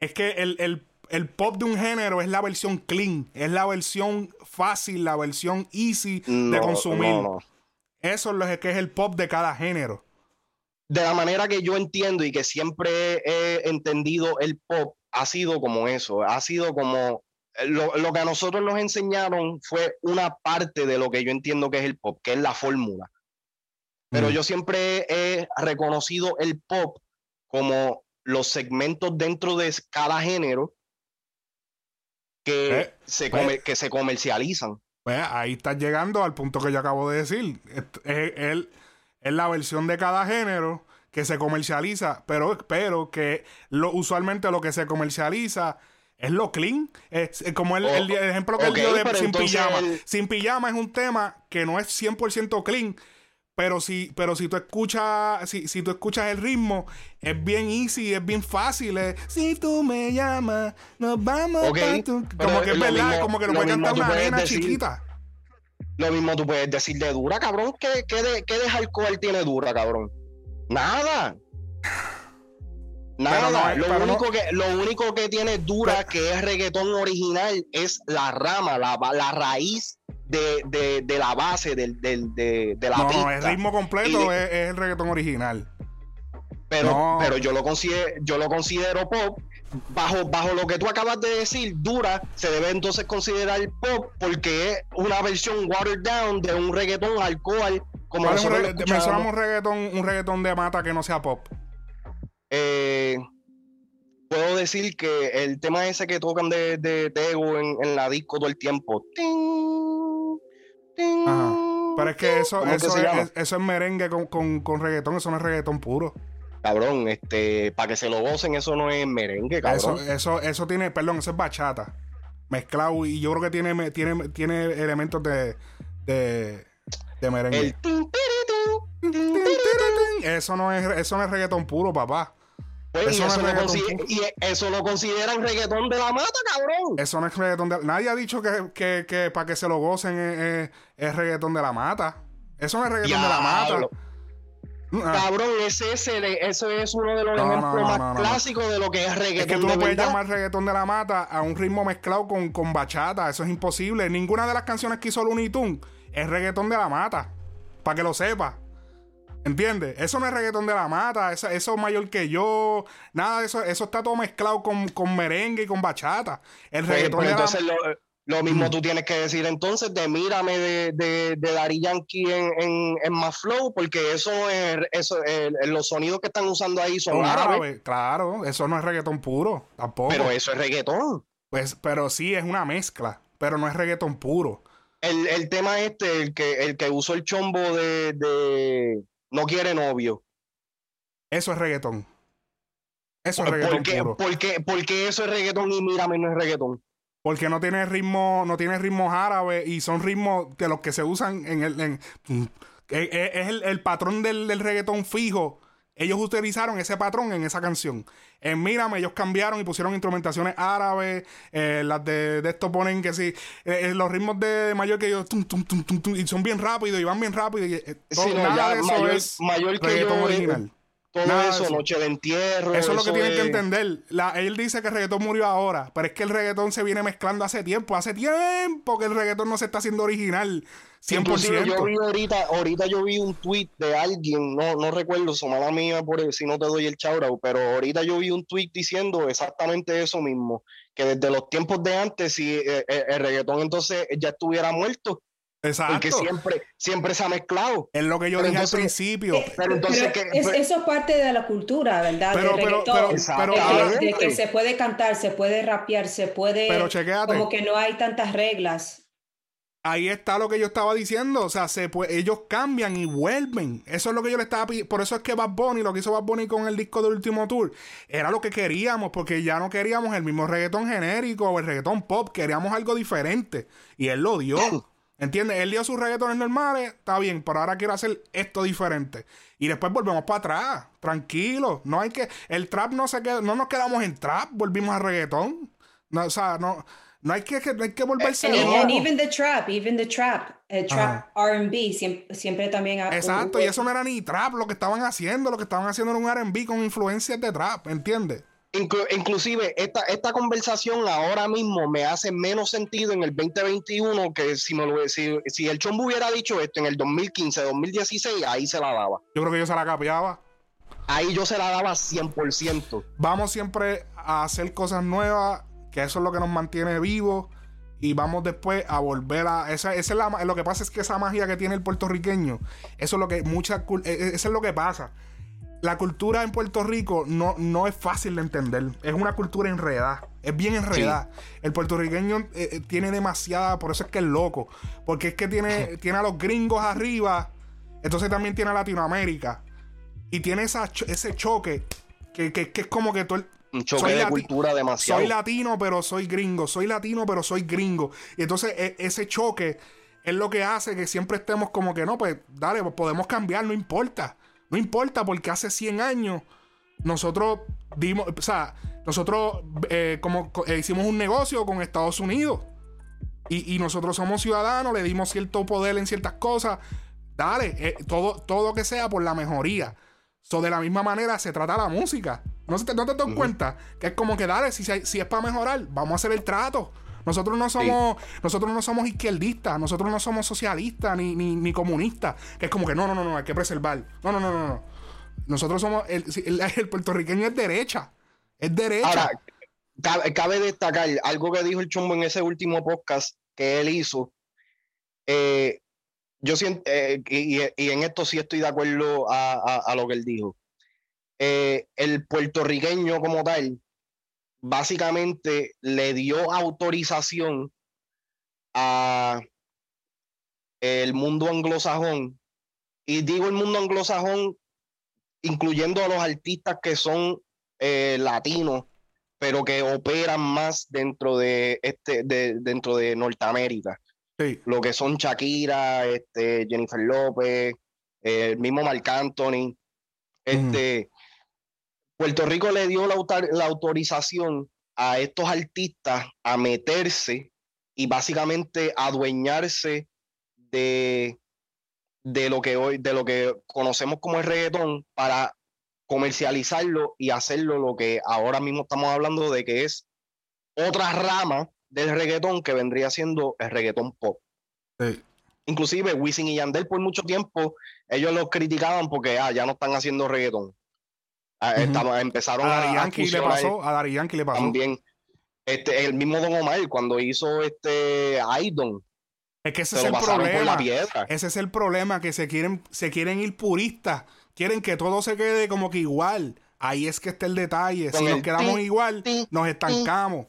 [SPEAKER 2] es que el, el, el, pop de un género es la versión clean, es la versión fácil, la versión easy de consumir. Eso es lo que es el pop de cada género
[SPEAKER 1] de la manera que yo entiendo y que siempre he entendido el pop, ha sido como eso, ha sido como eh, lo, que a nosotros nos enseñaron fue una parte de lo que yo entiendo que es el pop, que es la fórmula. Pero mm. yo siempre he reconocido el pop como los segmentos dentro de cada género que, eh, se, pues que se comercializan.
[SPEAKER 2] Pues ahí estás llegando al punto que yo acabo de decir. el, es la versión de cada género que se comercializa, pero, pero que lo, usualmente lo que se comercializa es lo clean. Es, como el, ejemplo que él dio de Sin Pijama. Sin Pijama es un tema que no es 100% clean, pero si, pero si tú escuchas, si, si tú escuchas el ritmo, es bien easy, es bien fácil. si tú me llamas, nos vamos como que es verdad, como que lo puede cantar una nena chiquita.
[SPEAKER 1] Lo mismo tú puedes decir de dura, cabrón. ¿Qué, qué, de, qué de tiene dura, cabrón? Nada. Nada. lo, único que, lo único que tiene dura, que es reggaetón original, es la rama, la, la raíz de, de, de, la base del, del, de, de la
[SPEAKER 2] no, No, el ritmo completo es, es, el reggaetón original.
[SPEAKER 1] Pero, pero yo lo considero, yo lo considero pop bajo, bajo lo que tú acabas de decir, dura, se debe entonces considerar pop porque es una versión watered down de un reggaetón alcohol. Como
[SPEAKER 2] mencionamos reggaetón, un reggaetón de mata que no sea pop.
[SPEAKER 1] Eh, puedo decir que el tema ese que tocan de, de Tego en, la disco todo el tiempo.
[SPEAKER 2] Pero es que eso, eso, es, eso es merengue con, con, con reggaetón, eso no es reggaetón puro
[SPEAKER 1] cabrón, este, para que se lo gocen, eso no es merengue, cabrón.
[SPEAKER 2] Eso, eso, eso tiene, perdón, eso es bachata. Mezclado y yo creo que tiene, tiene, tiene elementos de, de, de merengue. eso no es, eso no es reggaetón puro, papá.
[SPEAKER 1] Pues, eso, no es y eso lo consideran reggaetón de la mata, cabrón.
[SPEAKER 2] Eso no es reggaetón de Nadie ha dicho que, que, que para que se lo gocen es, es, reggaetón de la mata. Eso no es reggaetón de la mata.
[SPEAKER 1] Ah. Cabrón, ese, ese, ese es uno de los ejemplos más clásicos de lo que es reggaetón. Es
[SPEAKER 2] que tú no puedes llamar reggaetón de la mata a un ritmo mezclado con, con bachata. Eso es imposible. Ninguna de las canciones que hizo Looney Tunes es reggaetón de la mata. Para que lo sepa. ¿Entiendes? Eso no es reggaetón de la mata. Eso, eso, es mayor que yo. Nada de eso. Eso está todo mezclado con, con merengue y con bachata. El pues, reggaetón
[SPEAKER 1] pues de la... Lo mismo tú tienes que decir entonces de mírame de, de, de Dari Yankee en, en, en más flow, porque eso es, eso los sonidos que están usando ahí son árabes.
[SPEAKER 2] Claro, eso no es reggaetón puro, tampoco.
[SPEAKER 1] Pero eso es reggaetón.
[SPEAKER 2] Pues, pero sí es una mezcla, pero no es reggaetón puro.
[SPEAKER 1] El, el tema este, el que, el que usó el chombo de, de no quiere novio.
[SPEAKER 2] Eso es reggaetón. Eso es reggaetón
[SPEAKER 1] ¿Por qué,
[SPEAKER 2] puro.
[SPEAKER 1] ¿por, qué, ¿Por qué eso es reggaetón y mírame no es reggaetón?
[SPEAKER 2] Porque no tiene ritmo, no tiene ritmos árabes y son ritmos de los que se usan en el. En, es, el, el, patrón del, del reggaetón fijo ellos utilizaron ese patrón en esa canción. En Mírame, ellos cambiaron y pusieron instrumentaciones árabes. Eh, las de, de, esto ponen que sí. Eh, eh, los ritmos de mayor que ellos. y son bien rápidos y van bien rápido. Y,
[SPEAKER 1] sí, no, ya eso mayor, es mayor que yo, original. Todo eso, Noche de Entierro.
[SPEAKER 2] Eso es lo que tienen que entender. La, él dice que el reggaetón murió ahora, pero es que el reggaetón se viene mezclando hace tiempo. Hace tiempo que el reggaetón no se está haciendo original. 100%.
[SPEAKER 1] yo vi ahorita, ahorita yo vi un tweet de alguien, no, no recuerdo, su mala mía por si no te doy el chaurau, pero ahorita yo vi un tweet diciendo exactamente eso mismo, que desde los tiempos de antes, si eh, eh, el reggaetón entonces ya estuviera muerto, Exacto. Porque siempre, siempre se ha mezclado.
[SPEAKER 2] Es lo que yo dije al principio.
[SPEAKER 3] Eh, pero entonces, eso es parte de la cultura, ¿verdad? Pero, pero, pero, de, que se puede cantar, se puede rapear, se puede.
[SPEAKER 2] Pero chequéate.
[SPEAKER 3] Como que no hay tantas reglas.
[SPEAKER 2] Ahí está lo que yo estaba diciendo. O sea, se ellos cambian y vuelven. Eso es lo que yo le estaba pidiendo. Por eso es que Bad Bunny, lo que hizo Bad Bunny con el disco del último tour, era lo que queríamos, porque ya no queríamos el mismo reggaetón genérico o el reggaetón pop. Queríamos algo diferente. Y él lo dio. (laughs) ¿Entiendes? Él dio sus reggaetones normales, está bien, pero ahora quiero hacer esto diferente. Y después volvemos para atrás, tranquilo. No hay que. El trap no se queda, no nos quedamos en trap, volvimos a reggaetón. No, o sea, no. No hay que, no hay que volverse
[SPEAKER 3] And, and, even the trap, even the trap, el trap R&B siempre, siempre, también...
[SPEAKER 2] Exacto, y eso no era ni trap lo que estaban haciendo, lo que estaban haciendo era un R&B con influencias de trap, ¿entiendes?
[SPEAKER 1] Inclusive, esta, esta conversación ahora mismo me hace menos sentido en el 2021 que si, me lo, si, si el Chombo hubiera dicho esto en el 2015, 2016, ahí se la daba.
[SPEAKER 2] Yo creo que yo se la capeaba.
[SPEAKER 1] Ahí yo se la daba 100%.
[SPEAKER 2] Vamos siempre a hacer cosas nuevas, que eso es lo que nos mantiene vivos. Y vamos después a volver a. Esa, esa es la, lo que pasa es que esa magia que tiene el puertorriqueño, eso es lo que mucha, e, e, eso es lo que pasa la cultura en Puerto Rico no, no es fácil de entender. Es una cultura enredada. Es bien enredada. El puertorriqueño eh, eh, tiene demasiada, por eso es que es loco. Porque es que tiene, (laughs) tiene a los gringos arriba. Entonces también tiene a Latinoamérica. Y tiene esa, ese choque que, que, es como que todo
[SPEAKER 1] un choque de cultura demasiado.
[SPEAKER 2] Soy latino, pero soy gringo. Soy latino, pero soy gringo. Y entonces e, ese choque es lo que hace que siempre estemos como que no, pues dale, pues podemos cambiar, no importa. No importa porque hace 100 años nosotros dimos, o sea, nosotros eh, como eh, hicimos un negocio con Estados Unidos y, nosotros somos ciudadanos, le dimos cierto poder en ciertas cosas. Dale, eh, todo, todo que sea por la mejoría. So, de la misma manera se trata la música. No, te, no te das cuenta que es como que, dale, si, si es para mejorar, vamos a hacer el trato. Nosotros no somos, nosotros no somos izquierdistas, nosotros no somos socialistas ni, ni, comunistas. Que es como que no, no, no, no, hay que preservar. No, no, no, no, no. Nosotros somos, el, el, puertorriqueño es derecha. Es derecha.
[SPEAKER 1] Ahora, cabe, destacar algo que dijo el chumbo en ese último podcast que él hizo. Eh, yo siento, eh, y, en esto sí estoy de acuerdo a, a, lo que él dijo. Eh, el puertorriqueño como tal básicamente le dio autorización a el mundo anglosajón. Y digo el mundo anglosajón incluyendo a los artistas que son eh, latinos pero que operan más dentro de este dentro de Norteamérica. Lo que son Shakira este Jennifer López el mismo Marc Anthony este Puerto Rico le dio la, autorización a estos artistas a meterse y básicamente adueñarse de, de lo que hoy, de lo que conocemos como el reggaetón para comercializarlo y hacerlo lo que ahora mismo estamos hablando de que es otra rama del reggaetón que vendría siendo el reggaetón pop. Inclusive Wisin y Yandel por mucho tiempo ellos los criticaban porque ah, ya no están haciendo reggaetón. Ah, empezaron
[SPEAKER 2] a, Dari Yankee le pasó, a Dari Yankee le pasó.
[SPEAKER 1] También. Este, el mismo Don Omar, cuando hizo este Aidon.
[SPEAKER 2] Es que ese es el problema. Ese es el problema, que se quieren, se quieren ir puristas. Quieren que todo se quede como que igual. Ahí es que está el detalle. si nos quedamos igual, nos estancamos.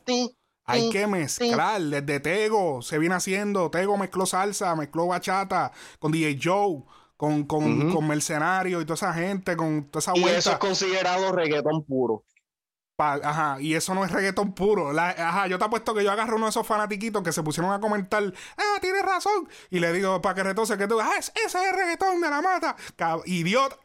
[SPEAKER 2] Hay que mezclar. Desde Tego se viene haciendo. Tego mezcló salsa, mezcló bachata con DJ Joe con, con, con Mercenario y toda esa gente, con toda esa vuelta.
[SPEAKER 1] Y eso es considerado reggaetón puro.
[SPEAKER 2] ajá, y eso no es reggaetón puro. ajá, yo te apuesto que yo agarro uno de esos fanatiquitos que se pusieron a comentar, ah, tienes razón. Y le digo, para que retose que tú, ah, ese es reggaetón de la mata. idiota.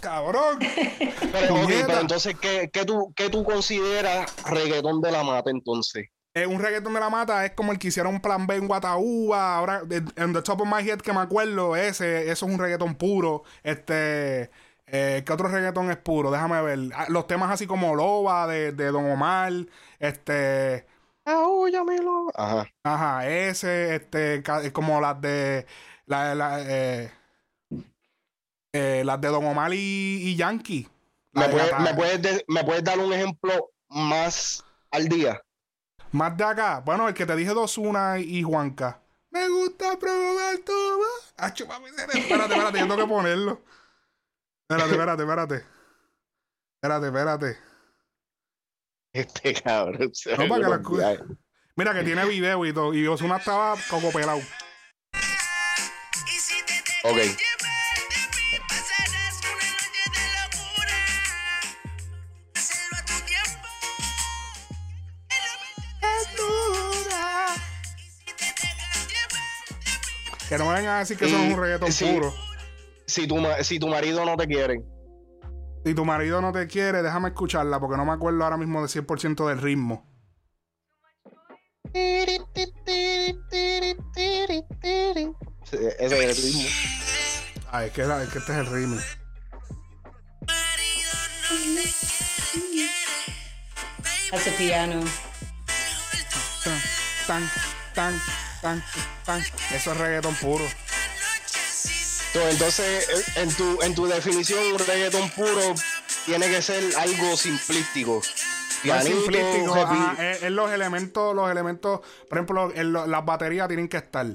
[SPEAKER 2] Cabrón. (laughs)
[SPEAKER 1] Pero, entonces, ¿qué, tú, ¿qué tú consideras reggaetón de la mata entonces?
[SPEAKER 2] Un reggaetón de la mata es como el que hicieron Plan B en Guataúba. Ahora, en The Top of My Head que me acuerdo, ese, eso es un reggaetón puro. Este. Eh, ¿Qué otro reggaetón es puro? Déjame ver. Ah, los temas así como Loba de, Don Omar. Este.
[SPEAKER 1] Loba. Ajá.
[SPEAKER 2] Ajá, ese, este, como las de. La, eh, eh, las de Don Omar y, Yankee.
[SPEAKER 1] ¿Me, ¿Me, puedes ¿Me puedes dar un ejemplo más al día?
[SPEAKER 2] Más de acá. Bueno, el que te dije dos una y Juanca. Me gusta probar tu. Ah, espérate, espérate, yo tengo que ponerlo. Espérate, espérate, espérate. Espérate, espérate.
[SPEAKER 1] Este cabrón.
[SPEAKER 2] No, para que la Mira que tiene video y todo. Y Osuna estaba coco pelado.
[SPEAKER 1] Ok.
[SPEAKER 2] Que no me vengan a decir que eso es un reggaetón puro
[SPEAKER 1] si tu, si tu marido no te quiere.
[SPEAKER 2] Si tu marido no te quiere, déjame escucharla porque no me acuerdo ahora mismo de 100% del ritmo.
[SPEAKER 1] Ese es el ritmo.
[SPEAKER 2] Ah, es que, es que este es el ritmo.
[SPEAKER 3] Hace piano.
[SPEAKER 2] Tan, tan, tan, tan. Eso es reggaetón puro.
[SPEAKER 1] Entonces, eh, en tu, en tu definición, un reggaetón puro tiene que ser algo simplístico.
[SPEAKER 2] simplístico, es, los elementos, los elementos, por ejemplo, las baterías tienen que estar.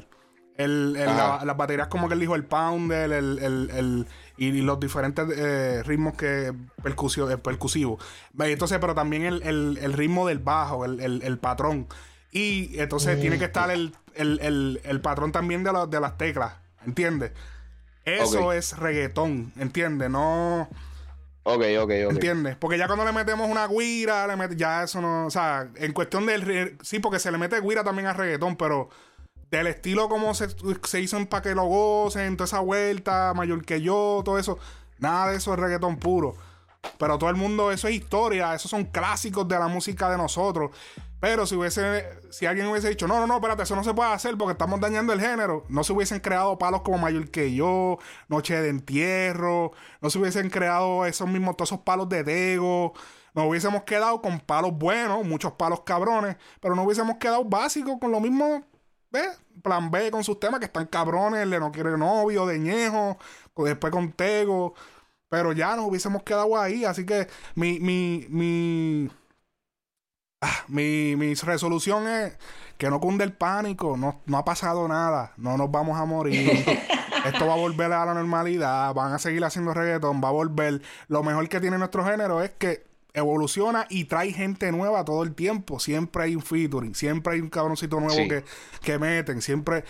[SPEAKER 2] las baterías como que él dijo, el pounder, el, y, los diferentes eh, ritmos que percusio, eh, percusivos. Entonces, pero también el, ritmo del bajo, el, patrón. Y entonces tiene que estar el, patrón también de, de las teclas, ¿entiendes? Eso es reggaetón, ¿entiendes? No.
[SPEAKER 1] Ok, ok, ok.
[SPEAKER 2] ¿Entiendes? Porque ya cuando le metemos una guira, le ya eso no. O sea, en cuestión del. Sí, porque se le mete guira también a reggaetón, pero del estilo como se, se hizo para que lo gocen, toda esa vuelta, mayor que yo, todo eso. Nada de eso es reggaetón puro. Pero todo el mundo, eso es historia, esos son clásicos de la música de nosotros. Pero si hubiese, si alguien hubiese dicho, no, no, no, espérate, eso no se puede hacer porque estamos dañando el género, no se hubiesen creado palos como Mayor que yo, Noche de Entierro, no se hubiesen creado esos mismos, todos esos palos de Dego, nos hubiésemos quedado con palos buenos, muchos palos cabrones, pero no hubiésemos quedado básicos con lo mismo. Plan B con sus temas que están cabrones, le no quiere novio, de ñejo, después con Tego, pero ya nos hubiésemos quedado ahí, así que mi, mi, mi Ah, mi, resolución es que no cunde el pánico, no, no ha pasado nada, no nos vamos a morir. (laughs) Esto va a volver a la normalidad, van a seguir haciendo reggaetón, va a volver. Lo mejor que tiene nuestro género es que evoluciona y trae gente nueva todo el tiempo. Siempre hay un featuring, siempre hay un cabroncito nuevo que, que meten, siempre.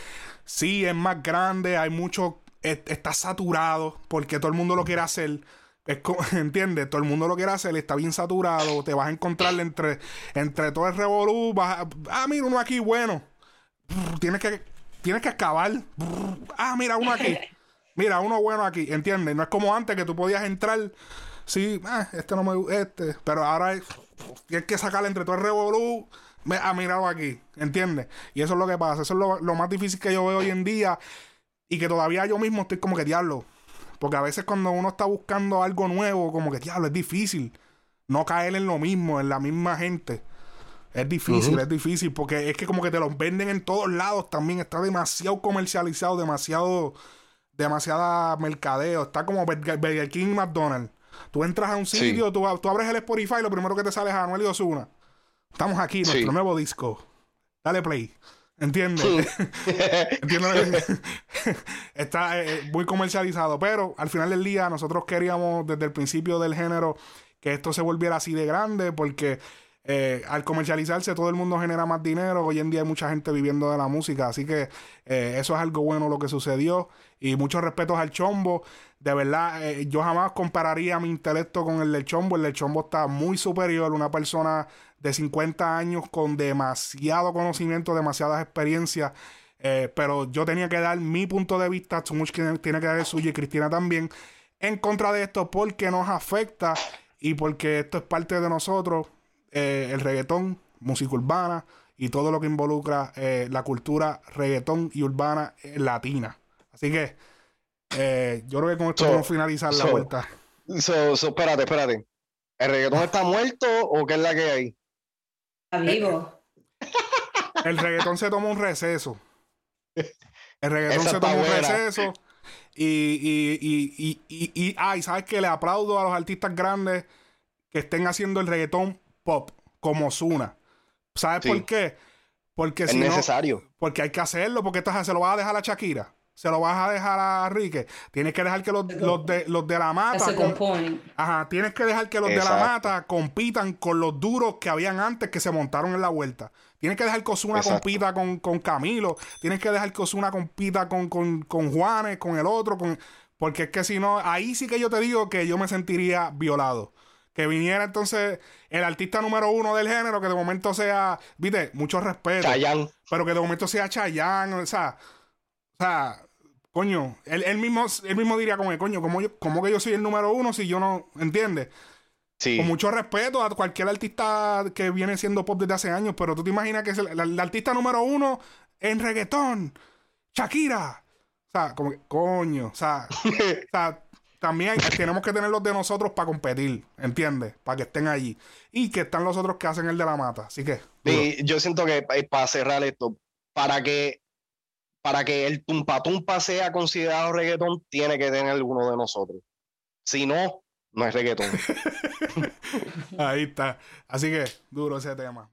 [SPEAKER 2] Sí, es más grande, hay mucho. Está saturado porque todo el mundo lo quiere hacer es (laughs) ¿Entiendes? Todo el mundo lo quiere hacer, está bien saturado. Te vas a encontrar entre, entre todo el revolú. ah, mira, uno aquí bueno. Tienes que, tienes que acabar. Ah, mira, uno aquí. (laughs) Mira, uno bueno aquí. ¿Entiendes? No es como antes que tú podías entrar. Sí, ah, este no me este. Pero ahora tienes que sacar entre todo el revolú. Ah, mira aquí. ¿Entiendes? Y eso es lo que pasa. Eso es lo, lo más difícil que yo veo hoy en día. Y que todavía yo mismo estoy como que diablo porque a veces cuando uno está buscando algo nuevo, como que, diablo, es difícil no caer en lo mismo, en la misma gente. Es difícil, es difícil, porque es que como que te los venden en todos lados también. Está demasiado comercializado, demasiado, demasiada mercadeo. Está como Burger King y McDonald's. Tú entras a un sitio, tú, tú, abres el Spotify y lo primero que te sale es Anuel y Osuna. Estamos aquí, nuestro nuevo disco. Dale play. ¿Entiendes? (laughs) ¿Entiendes? Está eh, eh, muy comercializado, pero al final del día nosotros queríamos desde el principio del género que esto se volviera así de grande porque eh, al comercializarse todo el mundo genera más dinero. Hoy en día hay mucha gente viviendo de la música, así que eh, eso es algo bueno lo que sucedió. Y muchos respetos al Chombo. De verdad, eh, yo jamás compararía mi intelecto con el del Chombo. El del Chombo está muy superior. Una persona de 50 años con demasiado conocimiento, demasiadas experiencias. pero yo tenía que dar mi punto de vista. Tumuch tiene que dar el suyo y Cristina también. En contra de esto porque nos afecta y porque esto es parte de nosotros eh, el reggaetón, música urbana y todo lo que involucra eh, la cultura reggaetón y urbana eh, latina. Así que yo creo que con esto podemos finalizar la vuelta.
[SPEAKER 1] So, espérate, espérate. ¿El reggaetón está muerto o qué es la que hay?
[SPEAKER 3] Vivo.
[SPEAKER 2] El reggaetón se toma un receso. El reggaetón se toma un receso. Y, y, y, y, y, ay, ¿sabes que Le aplaudo a los artistas grandes que estén haciendo el reggaetón pop como Zuna. ¿Sabes por qué? Porque
[SPEAKER 1] es necesario.
[SPEAKER 2] porque hay que hacerlo, porque estás, se lo vas a dejar a Shakira. Se lo vas a dejar a Rique. Tienes que dejar que los, de, los de la mata. ajá, tienes que dejar que los de la mata compitan con los duros que habían antes que se montaron en la vuelta. Tienes que dejar que Osuna compita con, con, Camilo. Tienes que dejar que Osuna compita con, con, con Juanes, con el otro. Con... Porque es que si no, ahí sí que yo te digo que yo me sentiría violado que viniera entonces el artista número uno del género, que de momento sea, viste, mucho respeto.
[SPEAKER 1] Chayán.
[SPEAKER 2] Pero que de momento sea Chayán, o sea, o sea, coño, él, mismo, él mismo diría como, coño, ¿cómo, yo, ¿cómo que yo soy el número uno si yo no, ¿entiendes? Sí. Con mucho respeto a cualquier artista que viene siendo pop desde hace años, pero tú te imaginas que es el, artista número uno en reggaetón, Shakira. O sea, como que, coño, o sea, (laughs) o sea también tenemos que tener los de nosotros para competir, ¿entiendes? Para que estén allí. Y que están los otros que hacen el de la mata. Así que.
[SPEAKER 1] yo siento que eh, para cerrar esto, para que para que el tumpa tumpa sea considerado reggaetón, tiene que tener uno de nosotros. Si no, no es reggaetón. (laughs)
[SPEAKER 2] Ahí está. Así que duro ese tema.